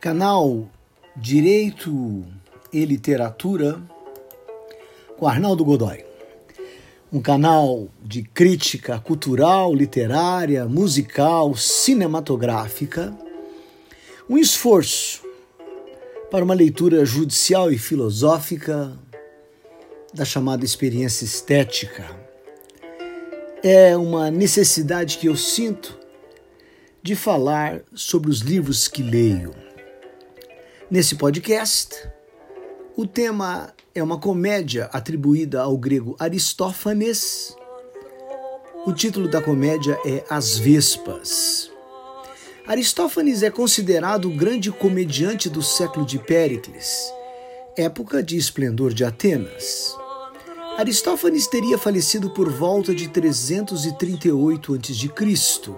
Canal Direito e Literatura com Arnaldo Godoy. Um canal de crítica cultural, literária, musical, cinematográfica. Um esforço para uma leitura judicial e filosófica da chamada experiência estética. É uma necessidade que eu sinto de falar sobre os livros que leio. Nesse podcast, o tema é uma comédia atribuída ao grego Aristófanes. O título da comédia é As Vespas. Aristófanes é considerado o grande comediante do século de Péricles, época de esplendor de Atenas. Aristófanes teria falecido por volta de 338 a.C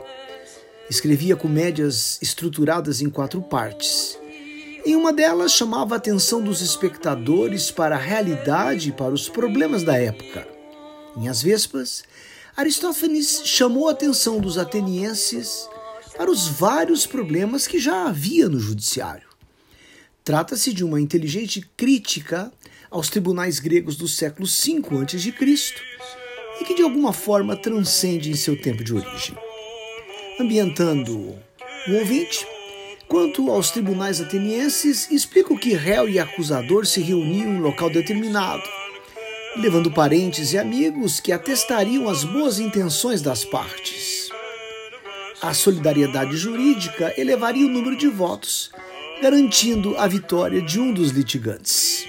Escrevia comédias estruturadas em quatro partes. Em uma delas, chamava a atenção dos espectadores para a realidade e para os problemas da época. Em As Vespas, Aristófanes chamou a atenção dos atenienses para os vários problemas que já havia no judiciário. Trata-se de uma inteligente crítica aos tribunais gregos do século V a.C. e que de alguma forma transcende em seu tempo de origem ambientando o ouvinte. Quanto aos tribunais atenienses, explica que réu e acusador se reuniam em local determinado, levando parentes e amigos que atestariam as boas intenções das partes. A solidariedade jurídica elevaria o número de votos, garantindo a vitória de um dos litigantes.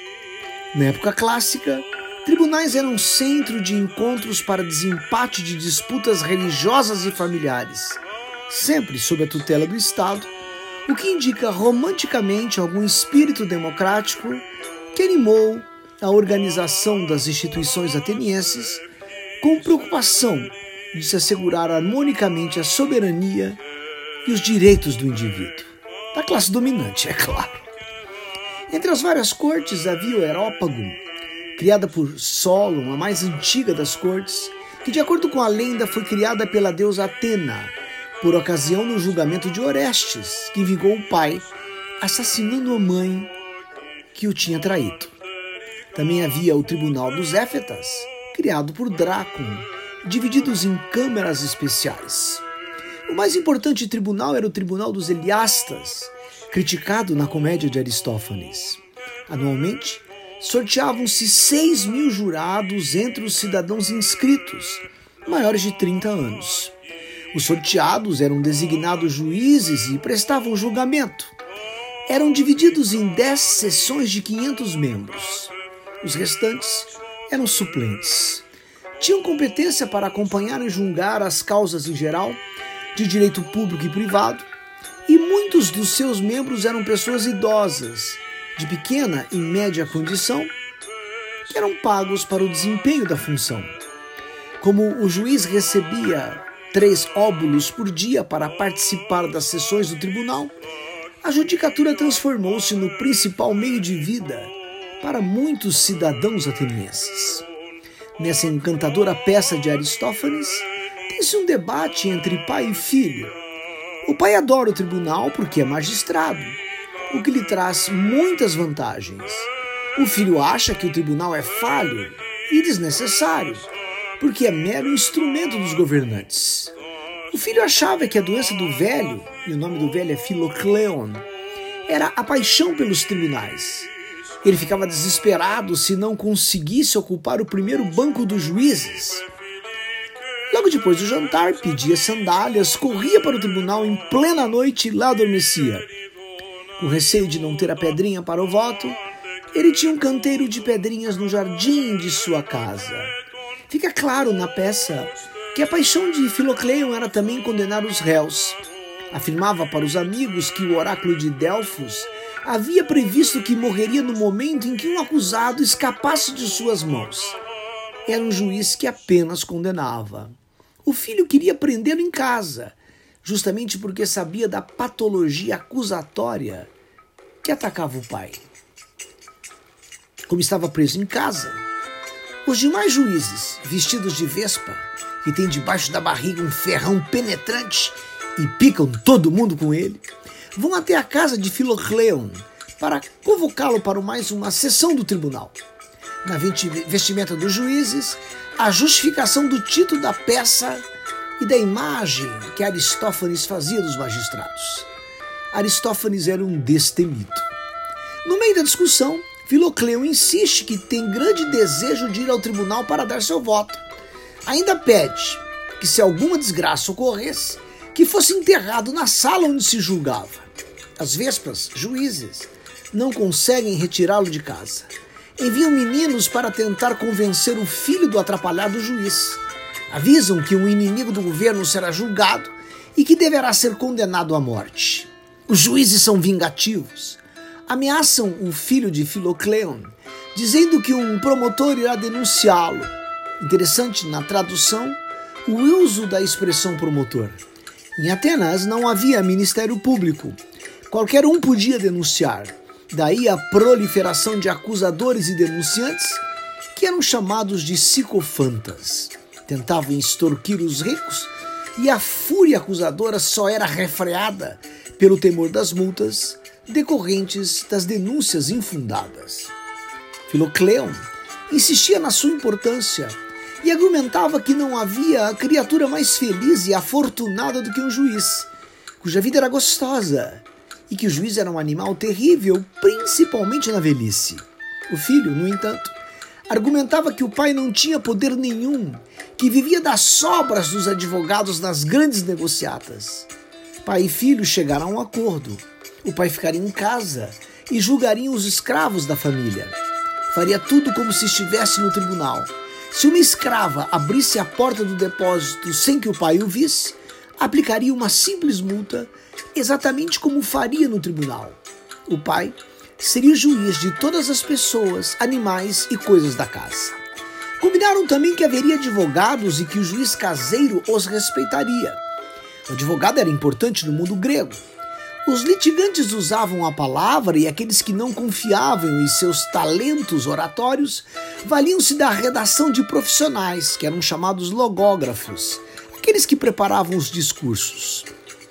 Na época clássica, tribunais eram centro de encontros para desempate de disputas religiosas e familiares sempre sob a tutela do Estado, o que indica romanticamente algum espírito democrático que animou a organização das instituições atenienses com preocupação de se assegurar harmonicamente a soberania e os direitos do indivíduo, da classe dominante, é claro. Entre as várias cortes havia o Herópago, criada por Solon, a mais antiga das cortes, que, de acordo com a lenda, foi criada pela deusa Atena por ocasião do julgamento de Orestes, que vingou o pai, assassinando a mãe que o tinha traído. Também havia o Tribunal dos Éfetas, criado por Drácon, divididos em câmaras especiais. O mais importante tribunal era o Tribunal dos Eliastas, criticado na comédia de Aristófanes. Anualmente, sorteavam-se 6 mil jurados entre os cidadãos inscritos, maiores de 30 anos. Os sorteados eram designados juízes e prestavam julgamento. Eram divididos em dez sessões de 500 membros. Os restantes eram suplentes. Tinham competência para acompanhar e julgar as causas em geral, de direito público e privado, e muitos dos seus membros eram pessoas idosas, de pequena e média condição, que eram pagos para o desempenho da função. Como o juiz recebia três óbulos por dia para participar das sessões do tribunal, a judicatura transformou-se no principal meio de vida para muitos cidadãos atenienses. Nessa encantadora peça de Aristófanes, tem-se um debate entre pai e filho. O pai adora o tribunal porque é magistrado, o que lhe traz muitas vantagens. O filho acha que o tribunal é falho e desnecessário porque é mero instrumento dos governantes. O filho achava que a doença do velho, e o nome do velho é Philocleon, era a paixão pelos tribunais. Ele ficava desesperado se não conseguisse ocupar o primeiro banco dos juízes. Logo depois do jantar, pedia sandálias, corria para o tribunal em plena noite e lá adormecia. Com receio de não ter a pedrinha para o voto, ele tinha um canteiro de pedrinhas no jardim de sua casa. Fica claro na peça que a paixão de Filocleion era também condenar os réus. Afirmava para os amigos que o oráculo de Delfos havia previsto que morreria no momento em que um acusado escapasse de suas mãos. Era um juiz que apenas condenava. O filho queria prendê-lo em casa, justamente porque sabia da patologia acusatória que atacava o pai. Como estava preso em casa, os demais juízes, vestidos de vespa, que têm debaixo da barriga um ferrão penetrante e picam todo mundo com ele, vão até a casa de Filocleon para convocá-lo para mais uma sessão do tribunal. Na vestimenta dos juízes, a justificação do título da peça e da imagem que Aristófanes fazia dos magistrados. Aristófanes era um destemido. No meio da discussão, Filocleo insiste que tem grande desejo de ir ao tribunal para dar seu voto. Ainda pede que, se alguma desgraça ocorresse, que fosse enterrado na sala onde se julgava. As vespas, juízes, não conseguem retirá-lo de casa. Enviam meninos para tentar convencer o filho do atrapalhado juiz. Avisam que um inimigo do governo será julgado e que deverá ser condenado à morte. Os juízes são vingativos. Ameaçam o filho de Filocleon, dizendo que um promotor irá denunciá-lo. Interessante na tradução o uso da expressão promotor. Em Atenas não havia ministério público. Qualquer um podia denunciar. Daí a proliferação de acusadores e denunciantes, que eram chamados de psicofantas. Tentavam extorquir os ricos e a fúria acusadora só era refreada pelo temor das multas decorrentes das denúncias infundadas. Filocleon insistia na sua importância e argumentava que não havia criatura mais feliz e afortunada do que um juiz, cuja vida era gostosa e que o juiz era um animal terrível, principalmente na velhice. O filho, no entanto, argumentava que o pai não tinha poder nenhum, que vivia das sobras dos advogados nas grandes negociatas. Pai e filho chegaram a um acordo. O pai ficaria em casa e julgaria os escravos da família. Faria tudo como se estivesse no tribunal. Se uma escrava abrisse a porta do depósito sem que o pai o visse, aplicaria uma simples multa, exatamente como faria no tribunal. O pai seria o juiz de todas as pessoas, animais e coisas da casa. Combinaram também que haveria advogados e que o juiz caseiro os respeitaria. O advogado era importante no mundo grego. Os litigantes usavam a palavra e aqueles que não confiavam em seus talentos oratórios valiam-se da redação de profissionais, que eram chamados logógrafos, aqueles que preparavam os discursos.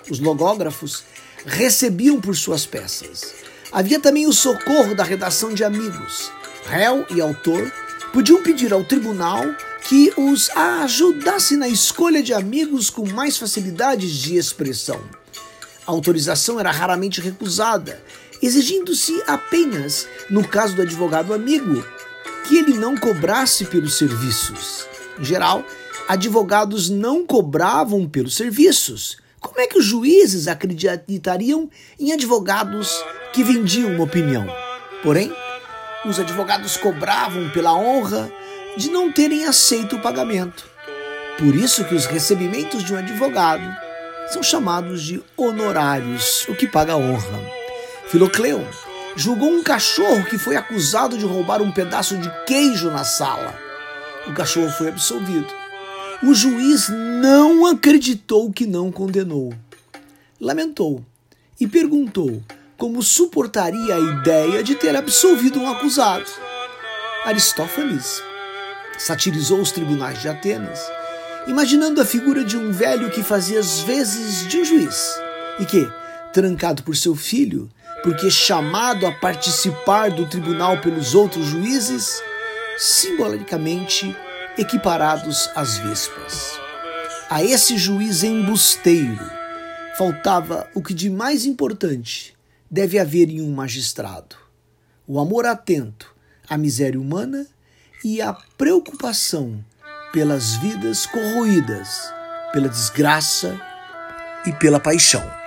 Os logógrafos recebiam por suas peças Havia também o socorro da redação de amigos. Réu e autor podiam pedir ao tribunal que os ajudasse na escolha de amigos com mais facilidades de expressão. A autorização era raramente recusada, exigindo-se apenas, no caso do advogado amigo, que ele não cobrasse pelos serviços. Em geral, advogados não cobravam pelos serviços. Como é que os juízes acreditariam em advogados que vendiam uma opinião. Porém, os advogados cobravam pela honra de não terem aceito o pagamento. Por isso que os recebimentos de um advogado são chamados de honorários, o que paga honra. Filocleo julgou um cachorro que foi acusado de roubar um pedaço de queijo na sala. O cachorro foi absolvido. O juiz não acreditou que não condenou. Lamentou e perguntou como suportaria a ideia de ter absolvido um acusado. Aristófanes satirizou os tribunais de Atenas, imaginando a figura de um velho que fazia as vezes de um juiz e que, trancado por seu filho, porque chamado a participar do tribunal pelos outros juízes, simbolicamente equiparados às vespas. A esse juiz embusteiro faltava o que de mais importante deve haver em um magistrado: o amor atento à miséria humana e a preocupação pelas vidas corroídas pela desgraça e pela paixão.